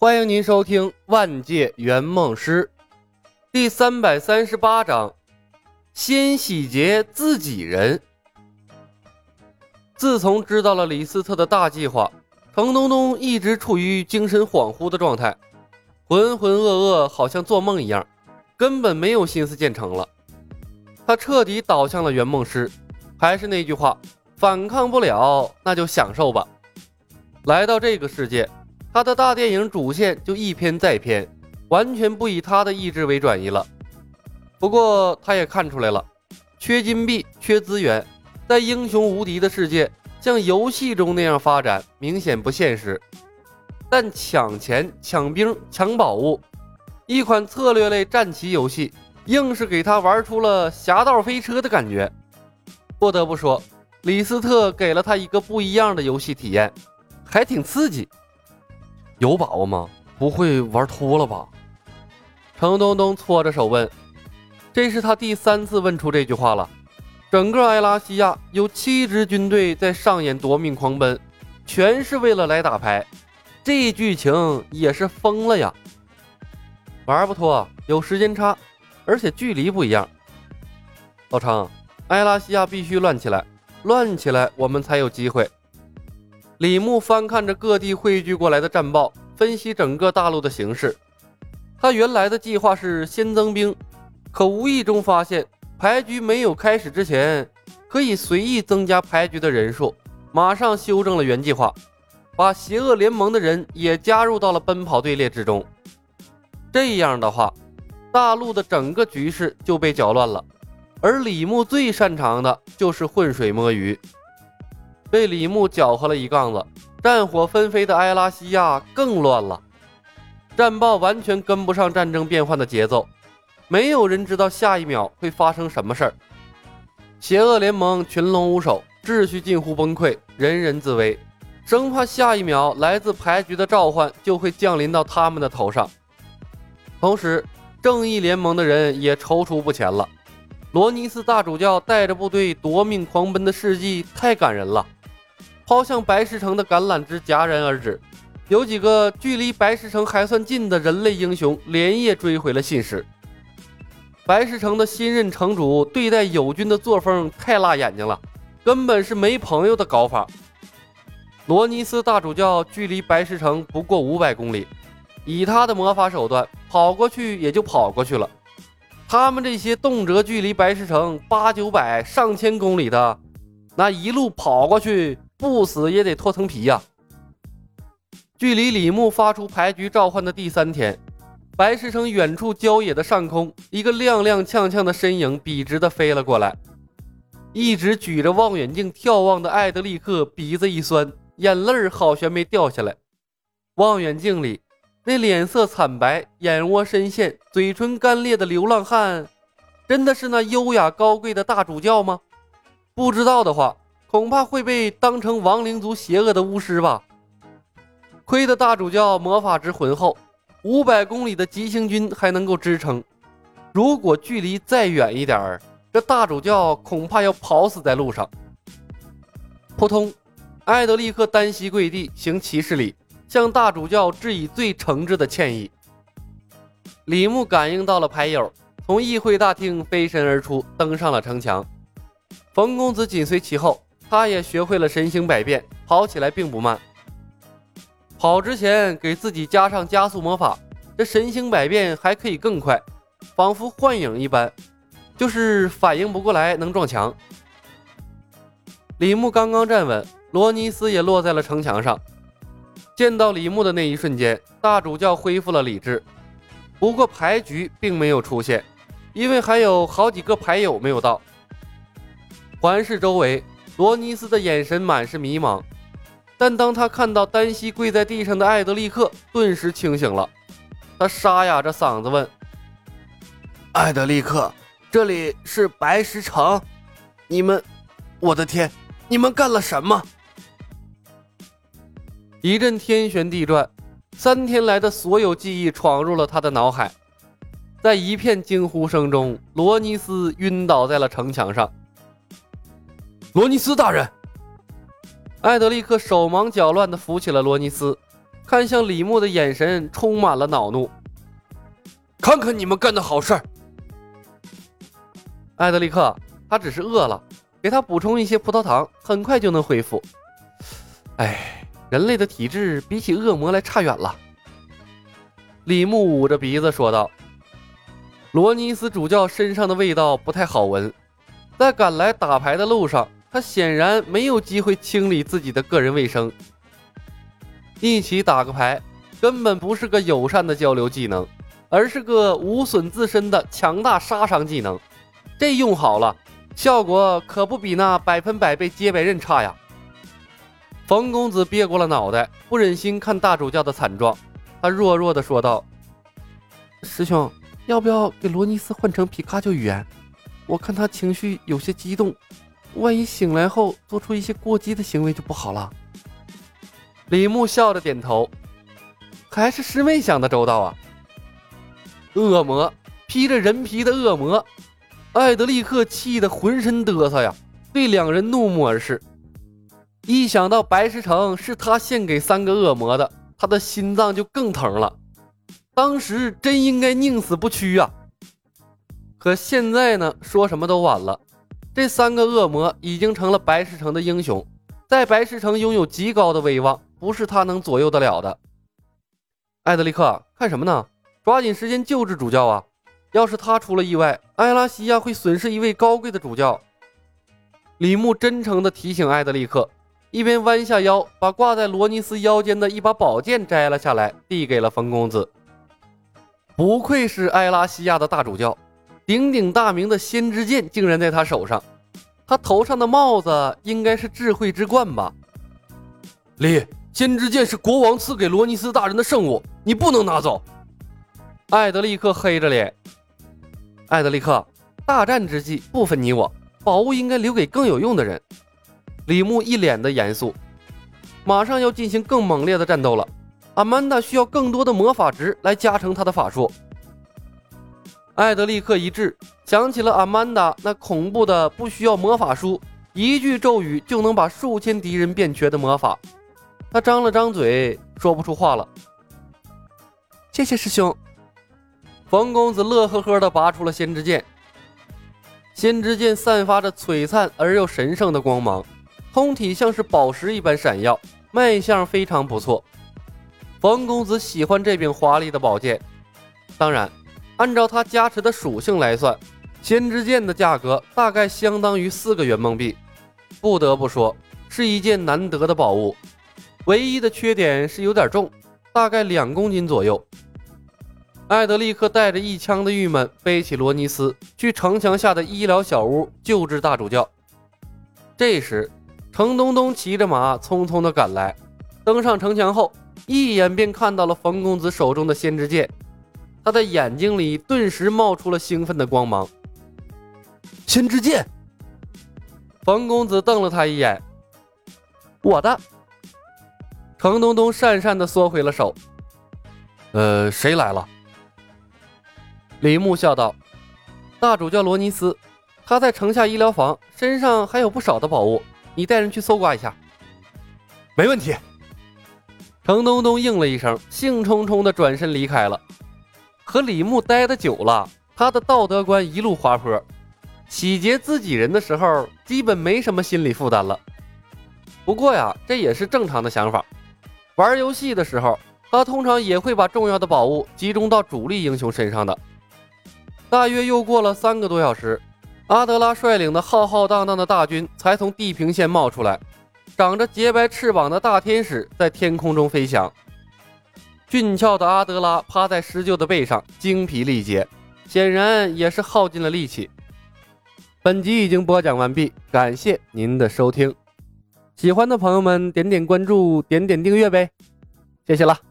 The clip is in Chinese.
欢迎您收听《万界圆梦师》第三百三十八章：先洗劫自己人。自从知道了李斯特的大计划，程东东一直处于精神恍惚的状态，浑浑噩噩，好像做梦一样，根本没有心思建城了。他彻底倒向了圆梦师。还是那句话，反抗不了，那就享受吧。来到这个世界。他的大电影主线就一篇再篇，完全不以他的意志为转移了。不过他也看出来了，缺金币、缺资源，在英雄无敌的世界，像游戏中那样发展明显不现实。但抢钱、抢兵、抢宝物，一款策略类战棋游戏，硬是给他玩出了侠盗飞车的感觉。不得不说，李斯特给了他一个不一样的游戏体验，还挺刺激。有把握吗？不会玩脱了吧？程东东搓着手问。这是他第三次问出这句话了。整个埃拉西亚有七支军队在上演夺命狂奔，全是为了来打牌。这剧情也是疯了呀！玩不脱，有时间差，而且距离不一样。老程，埃拉西亚必须乱起来，乱起来，我们才有机会。李牧翻看着各地汇聚过来的战报，分析整个大陆的形势。他原来的计划是先增兵，可无意中发现牌局没有开始之前，可以随意增加牌局的人数。马上修正了原计划，把邪恶联盟的人也加入到了奔跑队列之中。这样的话，大陆的整个局势就被搅乱了。而李牧最擅长的就是浑水摸鱼。被李牧搅和了一杠子，战火纷飞的埃拉西亚更乱了，战报完全跟不上战争变幻的节奏，没有人知道下一秒会发生什么事儿。邪恶联盟群龙无首，秩序近乎崩溃，人人自危，生怕下一秒来自牌局的召唤就会降临到他们的头上。同时，正义联盟的人也踌躇不前了。罗尼斯大主教带着部队夺命狂奔的事迹太感人了。抛向白石城的橄榄枝戛然而止，有几个距离白石城还算近的人类英雄连夜追回了信使。白石城的新任城主对待友军的作风太辣眼睛了，根本是没朋友的搞法。罗尼斯大主教距离白石城不过五百公里，以他的魔法手段跑过去也就跑过去了。他们这些动辄距离白石城八九百、上千公里的，那一路跑过去。不死也得脱层皮呀！距离李牧发出牌局召唤的第三天，白石城远处郊野的上空，一个踉踉跄跄的身影笔直的飞了过来。一直举着望远镜眺望的艾德利克鼻子一酸，眼泪好悬没掉下来。望远镜里那脸色惨白、眼窝深陷、嘴唇干裂的流浪汉，真的是那优雅高贵的大主教吗？不知道的话。恐怕会被当成亡灵族邪恶的巫师吧。亏得大主教魔法值浑厚，五百公里的急行军还能够支撑。如果距离再远一点儿，这大主教恐怕要跑死在路上。扑通，艾德立刻单膝跪地行骑士礼，向大主教致以最诚挚的歉意。李牧感应到了牌友，从议会大厅飞身而出，登上了城墙。冯公子紧随其后。他也学会了神行百变，跑起来并不慢。跑之前给自己加上加速魔法，这神行百变还可以更快，仿佛幻影一般，就是反应不过来能撞墙。李牧刚刚站稳，罗尼斯也落在了城墙上。见到李牧的那一瞬间，大主教恢复了理智。不过牌局并没有出现，因为还有好几个牌友没有到。环视周围。罗尼斯的眼神满是迷茫，但当他看到单膝跪在地上的艾德利克，顿时清醒了。他沙哑着嗓子问：“艾德利克，这里是白石城，你们……我的天，你们干了什么？”一阵天旋地转，三天来的所有记忆闯入了他的脑海，在一片惊呼声中，罗尼斯晕倒在了城墙上。罗尼斯大人，艾德利克手忙脚乱地扶起了罗尼斯。看向李牧的眼神充满了恼怒。看看你们干的好事儿！艾德利克，他只是饿了，给他补充一些葡萄糖，很快就能恢复。哎，人类的体质比起恶魔来差远了。李牧捂着鼻子说道：“罗尼斯主教身上的味道不太好闻，在赶来打牌的路上，他显然没有机会清理自己的个人卫生。一起打个牌，根本不是个友善的交流技能。”而是个无损自身的强大杀伤技能，这用好了，效果可不比那百分百被接白刃差呀！冯公子别过了脑袋，不忍心看大主教的惨状，他弱弱的说道：“师兄，要不要给罗尼斯换成皮卡丘语言？我看他情绪有些激动，万一醒来后做出一些过激的行为就不好了。”李牧笑着点头，还是师妹想的周到啊！恶魔，披着人皮的恶魔，艾德利克气得浑身嘚瑟呀，对两人怒目而视。一想到白石城是他献给三个恶魔的，他的心脏就更疼了。当时真应该宁死不屈啊！可现在呢，说什么都晚了。这三个恶魔已经成了白石城的英雄，在白石城拥有极高的威望，不是他能左右得了的。艾德利克，看什么呢？抓紧时间救治主教啊！要是他出了意外，艾拉西亚会损失一位高贵的主教。李牧真诚地提醒艾德利克，一边弯下腰，把挂在罗尼斯腰间的一把宝剑摘了下来，递给了冯公子。不愧是艾拉西亚的大主教，鼎鼎大名的先知剑竟然在他手上。他头上的帽子应该是智慧之冠吧？李，先知剑是国王赐给罗尼斯大人的圣物，你不能拿走。艾德利克黑着脸。艾德利克，大战之际不分你我，宝物应该留给更有用的人。李牧一脸的严肃。马上要进行更猛烈的战斗了，阿曼达需要更多的魔法值来加成他的法术。艾德立克一滞，想起了阿曼达那恐怖的不需要魔法书，一句咒语就能把数千敌人变瘸的魔法。他张了张嘴，说不出话了。谢谢师兄。冯公子乐呵呵地拔出了先知剑，先知剑散发着璀璨而又神圣的光芒，通体像是宝石一般闪耀，卖相非常不错。冯公子喜欢这柄华丽的宝剑，当然，按照它加持的属性来算，先知剑的价格大概相当于四个圆梦币。不得不说，是一件难得的宝物。唯一的缺点是有点重，大概两公斤左右。艾德立刻带着一腔的郁闷，背起罗尼斯去城墙下的医疗小屋救治大主教。这时，程东东骑着马匆匆地赶来，登上城墙后，一眼便看到了冯公子手中的先知剑，他的眼睛里顿时冒出了兴奋的光芒。先知剑！冯公子瞪了他一眼，我的。程东东讪讪的缩回了手。呃，谁来了？李牧笑道：“大主教罗尼斯，他在城下医疗房，身上还有不少的宝物，你带人去搜刮一下。”没问题。程东东应了一声，兴冲冲的转身离开了。和李牧待得久了，他的道德观一路滑坡，洗劫自己人的时候，基本没什么心理负担了。不过呀，这也是正常的想法。玩游戏的时候，他通常也会把重要的宝物集中到主力英雄身上的。大约又过了三个多小时，阿德拉率领的浩浩荡荡的大军才从地平线冒出来。长着洁白翅膀的大天使在天空中飞翔。俊俏的阿德拉趴在施救的背上，精疲力竭，显然也是耗尽了力气。本集已经播讲完毕，感谢您的收听。喜欢的朋友们点点关注，点点订阅呗，谢谢了。